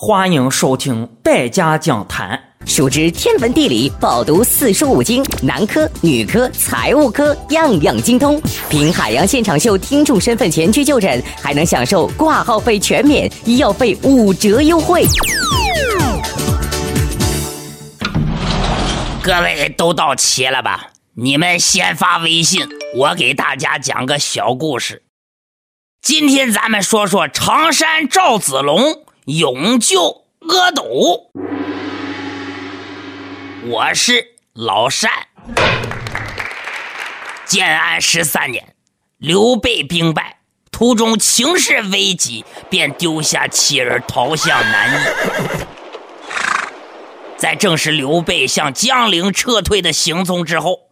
欢迎收听百家讲坛，熟知天文地理，饱读四书五经，男科、女科、财务科样样精通。凭海洋现场秀听众身份前去就诊，还能享受挂号费全免，医药费五折优惠。各位都到齐了吧？你们先发微信，我给大家讲个小故事。今天咱们说说常山赵子龙。勇救阿斗，我是老善。建安十三年，刘备兵败，途中情势危急，便丢下妻儿逃向南夷。在证实刘备向江陵撤退的行踪之后，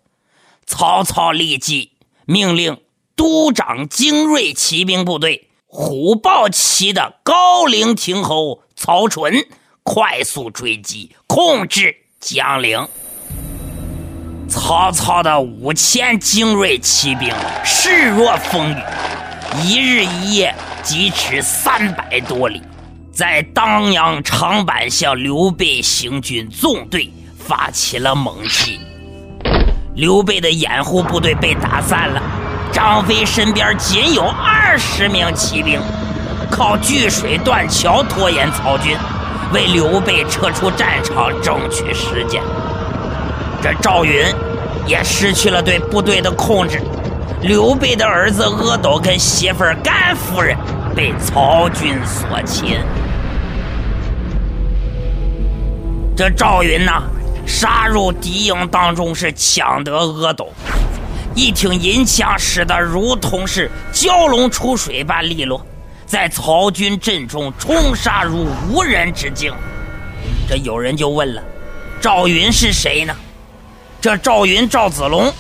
曹操立即命令督掌精锐骑兵部队。虎豹骑的高陵亭侯曹纯快速追击，控制江陵。曹操的五千精锐骑兵势若风雨，一日一夜疾驰三百多里，在当阳长坂向刘备行军纵队发起了猛击。刘备的掩护部队被打散了。张飞身边仅有二十名骑兵，靠聚水断桥拖延曹军，为刘备撤出战场争取时间。这赵云也失去了对部队的控制，刘备的儿子阿斗跟媳妇甘夫人被曹军所擒。这赵云呢，杀入敌营当中是抢得阿斗。一挺银枪，使得如同是蛟龙出水般利落，在曹军阵中冲杀如无人之境。这有人就问了：赵云是谁呢？这赵云赵子龙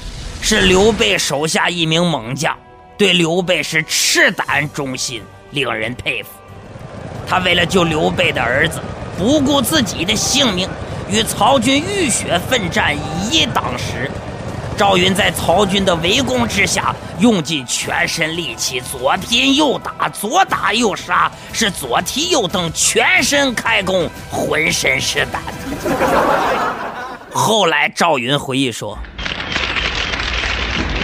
是刘备手下一名猛将，对刘备是赤胆忠心，令人佩服。他为了救刘备的儿子，不顾自己的性命，与曹军浴血奋战，以一当十。赵云在曹军的围攻之下，用尽全身力气，左拼右打，左打右杀，是左踢右蹬，全身开弓，浑身是胆。后来赵云回忆说：“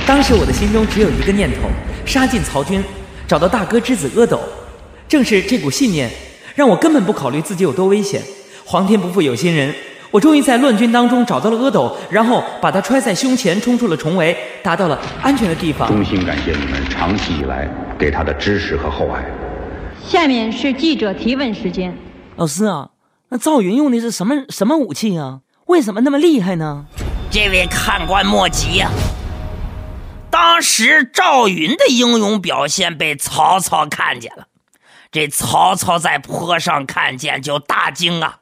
当时我的心中只有一个念头，杀进曹军，找到大哥之子阿斗。正是这股信念，让我根本不考虑自己有多危险。皇天不负有心人。”我终于在乱军当中找到了阿斗，然后把他揣在胸前，冲出了重围，达到了安全的地方。衷心感谢你们长期以来给他的支持和厚爱。下面是记者提问时间。老师啊，那赵云用的是什么什么武器啊？为什么那么厉害呢？这位看官莫急呀。当时赵云的英勇表现被曹操看见了，这曹操在坡上看见就大惊啊。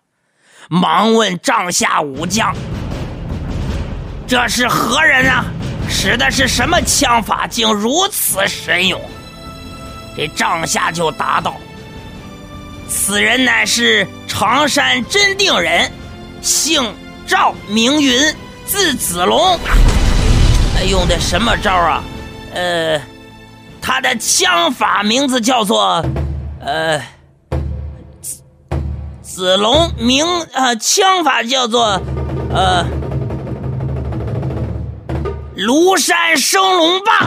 忙问帐下武将：“这是何人啊？使的是什么枪法，竟如此神勇？”这帐下就答道：“此人乃是常山真定人，姓赵，名云，字子龙。用的什么招啊？呃，他的枪法名字叫做……呃。”子龙名呃，枪法叫做，呃，庐山升龙霸。